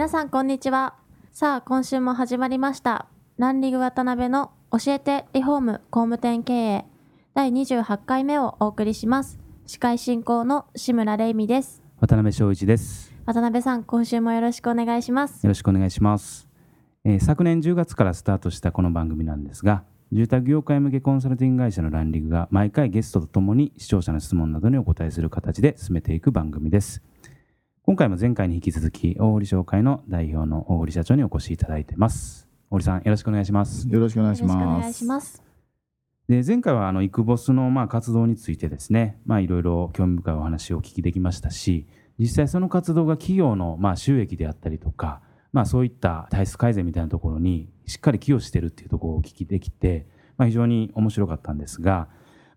皆さんこんにちはさあ今週も始まりましたランリグ渡辺の教えてリフォーム工務店経営第28回目をお送りします司会進行の志村玲美です渡辺翔一です。渡辺さん今週もよろしくお願いしますよろしくお願いします。えー昨年10月からスタートしたこの番組なんですが、住宅業界向けコンサルティング会社のランリグが毎回ゲストとともに視聴者の質問などにお答えする形で進めていく番組です。今回も前回に引き続き、大堀商会の代表の大堀社長にお越しいただいてます。大堀さん、よろしくお願いします。よろしくお願いします。で前回はあのイクボスのまあ活動についてですね、まあ、いろいろ興味深いお話をお聞きできましたし実際その活動が企業のまあ収益であったりとか、まあ、そういった体質改善みたいなところにしっかり寄与しているっていうところをお聞きできて、まあ、非常に面白かったんですが、ま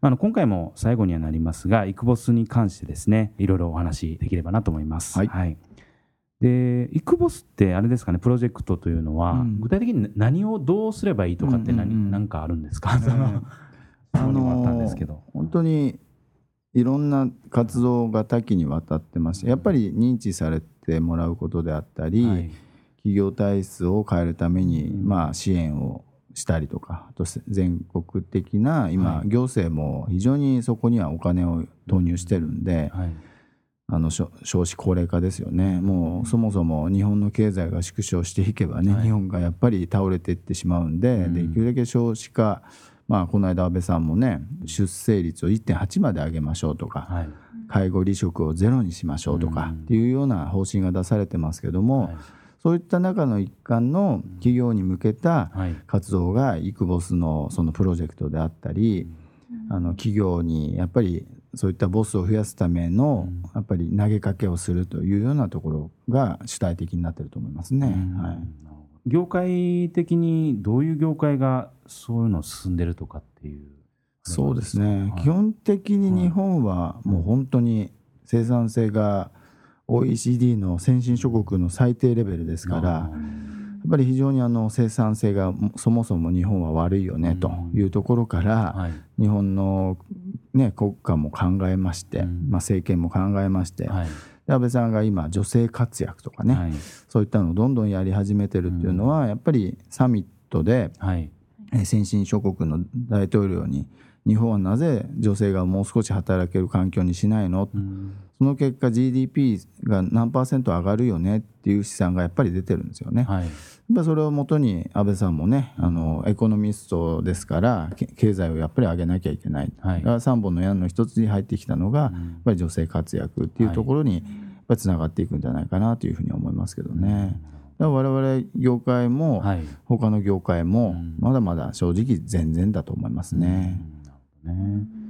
ああの今回も最後にはなりますがイクボスに関してですねいろいろお話できればなと思います。はい。でイクボスってあれですかねプロジェクトというのは、うん。具体的に何をどうすればいいとかって何,、うんうん。かあるんですか、ね その質問にもあったんですけど。本当にいろんな活動が多岐にわたってましてやっぱり認知されてもらうことであったり、はい。企業体質を変えるために、うん。まあ、支援をしたりとかあと全国的な今、はい。行政も非常にそこにはお金を投入してるんで、はい。あの少少子高齢化ですよね。もうそもそも日本の経済が縮小していけばね、はい。日本がやっぱり倒れていってしまうんで,、うん。できるだけ少子化まあこの間安倍さんもね出生率を1.8まで上げましょうとか、はい。介護離職をゼロにしましょうとかうん。っていうような方針が出されてますけども、はいそういった中の一環の企業に向けたはい。活動がイクボスのそのプロジェクトであったり、あの企業にやっぱりそういったボスを増やすためのうん。やっぱり投げかけをするというようなところが主体的になってると思いますね。うん。はい、業界的にどういう業界がそういうの進んでるとかっていう。そうですね、はい。基本的に日本はもう本当に生産性が OECD の先進諸国の最低レベルですから、やっぱり非常にあの生産性がそもそも日本は悪いよねというところから、はい。日本の、ね、国家も考えまして、政権も考えまして、安倍さんが今女性活躍とかね、はい。そういったのをどんどんやり始めてるっていうのは、やっぱりサミットで先進諸国の大統領に日本はなぜ女性がもう少し働ける環境にしないの？うんその結果 GDP が何パーセント上がるよねっていう試算がやっぱり出てるんですよね。はい。やっぱりそれをもとに安倍さんもねあのエコノミストですからけ経済をやっぱり上げなきゃいけない、はい。だから3本の矢の一つに入ってきたのが、やっぱり女性活躍っていうところにやっぱりつながっていくんじゃないかなというふうに思いますけどね。だから我々業界も、はい。他の業界もうん。まだまだ正直全然だと思いますね。うん。なるほどね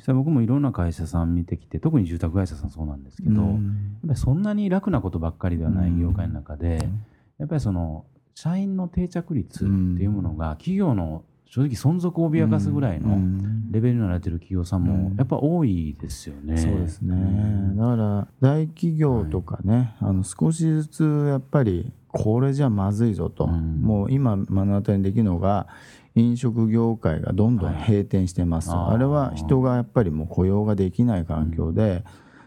実際僕もいろんな会社さん見てきて特に住宅会社さんそうなんですけど、うん。やっぱりそんなに楽なことばっかりではない業界の中で、やっぱりその社員の定着率っていうものが企業の正直存続を脅かすぐらいのうん。レベルになられてる企業さんもやっぱ多いですよね。そうですね、ん。だから大企業とかね、あの少しずつやっぱりこれじゃまずいぞと、うん。もう今目の当たりにできるのが飲食業界がどんどん閉店してます、はい。あれは人がやっぱりもう雇用ができない環境で、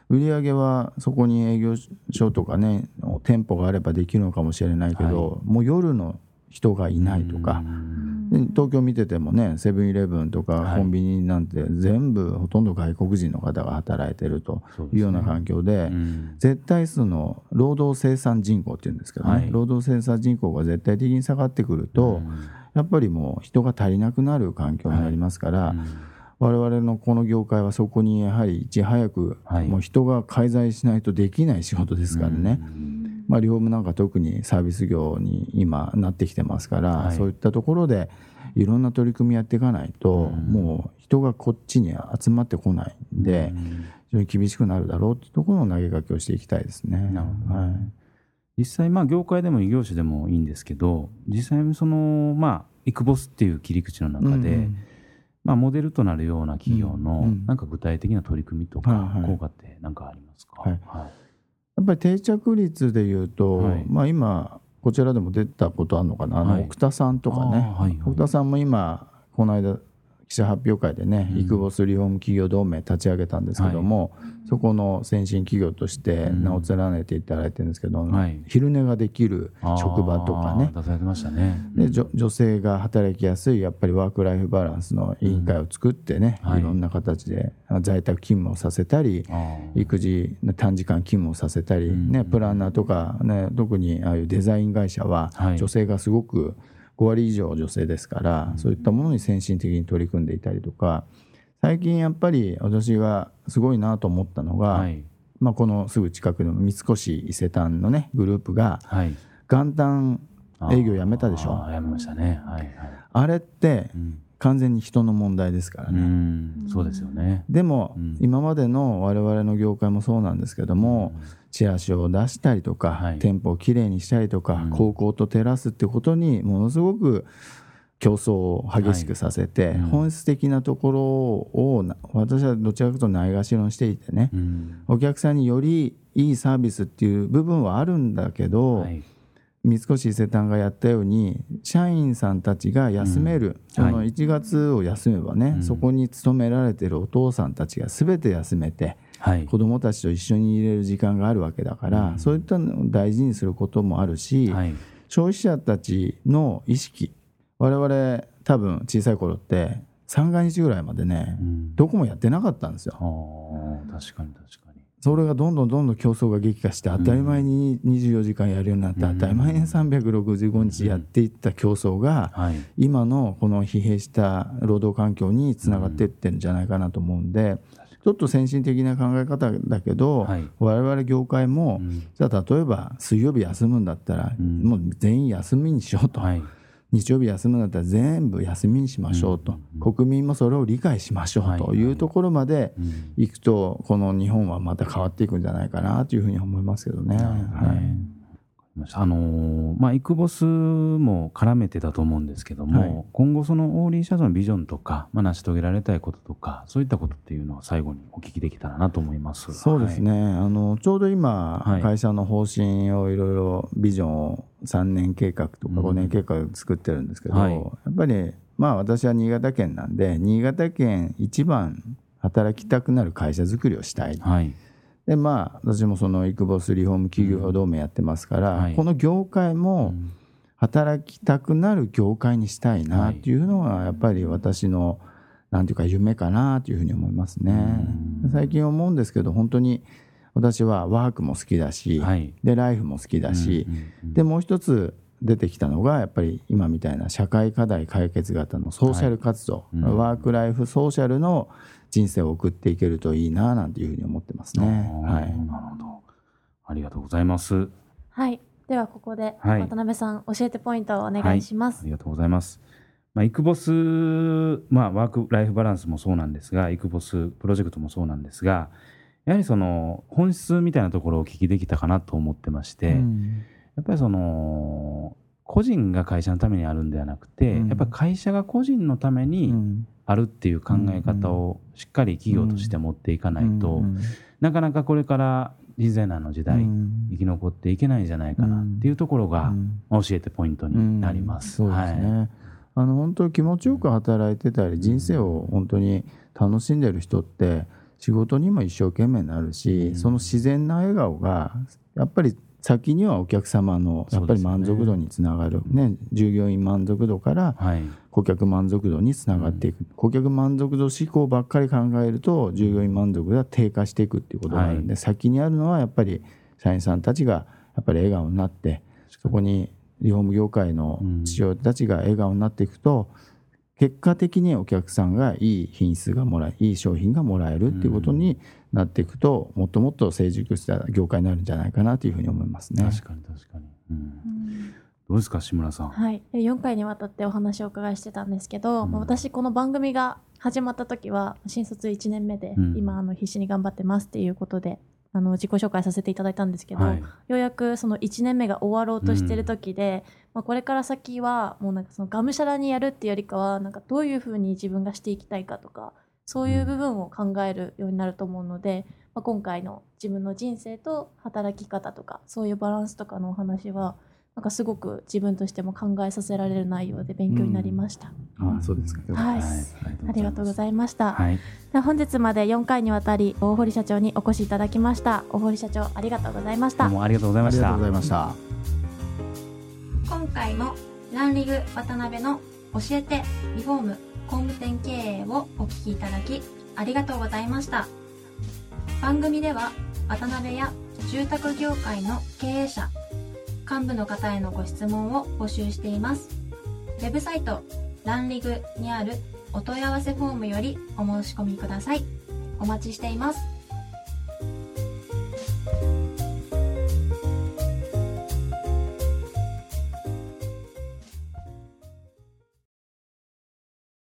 売り上げはそこに営業所とかね店舗があればできるのかもしれないけど、もう夜の人がいないとか、で東京見ててもねセブンイレブンとかはい。コンビニなんて全部ほとんど外国人の方が働いてるというような環境でうん。絶対数の労働生産人口っていうんですけどね、はい。労働生産人口が絶対的に下がってくると、うん。やっぱりもう人が足りなくなる環境になりますから、うん我々のこの業界はそこにやはりいち早く、はい。もう人が介在しないとできない仕事ですからね。うん。まあ、リフォームなんか特にサービス業に今なってきてますから、はい。そういったところでいろんな取り組みやっていかないと、うん。もう人がこっちに集まってこないんで、うん。非常に厳しくなるだろうっていうところの投げかけをしていきたいですね。なるほど。はい。実際まあ業界でも異業種でもいいんですけど実際そのまあイクボスっていう切り口の中で、うんまあ、モデルとなるような企業のうんうん。なんか具体的な取り組みとかはいはい。効果って何かありますか、はいやっぱり定着率でいうと、はい。まあ今こちらでも出たことあるのかな、あのはい。奥田さんとかね、はいはい。奥田さんも今この間記者発表会でね、うん。イクボスリフォーム企業同盟立ち上げたんですけども、そこの先進企業として名を連ねていただいてるんですけど、はい。昼寝ができる職場とかね。あー出されてましたね。で女女性が働きやすいやっぱりワーク・ライフ・バランスの委員会を作ってね、うんはい。い、ろんな形であ在宅勤務をさせたり育児の短時間勤務をさせたり、うん。ね、プランナーとか、ね、特にああいうデザイン会社ははい。女性がすごく5割以上女性ですから、そういったものに先進的に取り組んでいたりとか最近やっぱり私がすごいなと思ったのが、はい。まあ、このすぐ近くの三越伊勢丹のねグループがはい。元旦営業やめたでしょ？やめましたね。はいはい。あれってうん。完全に人の問題ですからうね。ん。そうですよね。でも、うん。今までの我々の業界もそうなんですけども、チラシを出したりとか、はい。店舗をきれいにしたりとか、うん。高校と照らすってことにものすごく競争を激しくさせて、はいうん。本質的なところをな私はどちらかというとないがしろにしていてね、うん。お客さんによりいいサービスっていう部分はあるんだけど、はい。三越伊勢丹がやったように社員さんたちが休める、うん。そのはい。1月を休めばね、うん。そこに勤められてるお父さんたちが全て休めてはい。子どもたちと一緒にいれる時間があるわけだから、うん。そういったのを大事にすることもあるし、はい。消費者たちの意識我々多分小さい頃って三が日ぐらいまでね、うん。どこもやってなかったんですよ。確かに確かに。それがどんどんどんどん競争が激化して当たり前に24時間やるようになって、うん。当たり前に365日やっていった競争がはい。今のこの疲弊した労働環境につながっていってるんじゃないかなと思うんでちょっと先進的な考え方だけど、はい。我々業界も、うん。じゃあ例えば水曜日休むんだったら、うん。もう全員休みにしようと、はい日曜日休むんだったら全部休みにしましょうと、国民もそれを理解しましょうとい。うところまでうん。いくとこの日本はまた変わっていくんじゃないかなというふうに思いますけどね。はいあのーまあイクボスも絡めてだと思うんですけども、はい。今後そのオーリー社長のビジョンとか、まあ、成し遂げられたいこととかそういったことっていうのを最後にお聞きできたらなと思います。そうですね、あのちょうど今、はい。会社の方針をいろいろビジョンを3年計画とかうん。5年計画作ってるんですけど、はい。やっぱりまあ私は新潟県なんで新潟県一番働きたくなる会社づくりをしたい。はい、はいでまあ私もそのイクボスリフォーム企業同盟やってますから、うんはい。この業界も、うん。働きたくなる業界にしたいなっていうのはやっぱり私のなんていうか夢かなというふうに思いますね。うん。最近思うんですけど本当に私はワークも好きだし、はい。でライフも好きだし、うんうんうん。でもう一つ出てきたのがやっぱり今みたいな社会課題解決型のソーシャル活動、はいうんワークライフソーシャルの人生を送っていけるといいななんていうふうに思ってますね。はい、なるほどありがとうございます。はい。ではここではい渡辺さん、教えてポイントをお願いします。ありがとうございます。まあ、イクボス、まあ、ワーク・ライフ・バランスもそうなんですが、イクボスプロジェクトもそうなんですが、やはりその本質みたいなところをお聞きできたかなと思ってまして、うんやっぱりその個人が会社のためにあるんではなくて、うん。やっぱり会社が個人のためうにん。あるっていう考え方をしっかり企業として持っていかないと、うんなかなかこれから人材難の時代、うん。生き残っていけないんじゃないかなっていうところが、教えてポイントになります。うん。そうですね、はい。あの本当気持ちよく働いてたり人生を本当に楽しんでる人って仕事にも一生懸命になるし、うん。その自然な笑顔がやっぱり先にはお客様のやっぱり満足度につながる、ね従業員満足度からはい。顧客満足度につながっていく、顧客満足度志向ばっかり考えると従業員満足度が低下していくっていうことがあるんで、は先にあるのはやっぱり社員さんたちがやっぱり笑顔になってそこにリフォーム業界の父親たちが笑顔になっていくと、結果的にお客さんがいい品質がもらえいい商品がもらえるっていうことになっていくと、もっともっと成熟した業界になるんじゃないかなというふうに思いますね。確かに確かに、うん。どうですか志村さん？はい、で4回にわたってお話をお伺いしてたんですけど、うん。まあ私この番組が始まった時は新卒1年目で、うん。今あの必死に頑張ってますっていうことであの自己紹介させていただいたんですけど、はい。ようやくその1年目が終わろうとしてる時で、まあ、これから先はもうなんかそのがむしゃらにやるっていうよりかはなんかどういうふうに自分がしていきたいかとかそういう部分を考えるようになると思うので、まあ、今回の自分の人生と働き方とかそういうバランスとかのお話はなんかすごく自分としても考えさせられる内容で勉強になりました。あそうですかはいありがとうございました。はい本日まで4回にわたり大堀社長にお越しいただきました。大堀社長ありがとうございました。どうもありがとうございましたありがとうございました今回もランリグ渡辺の教えてリフォーム工務店経営をお聞きいただきありがとうございました。番組では渡辺や住宅業界の経営者幹部の方へのご質問を募集しています。ウェブサイトランリグにあるお問い合わせフォームよりお申し込みください。お待ちしています。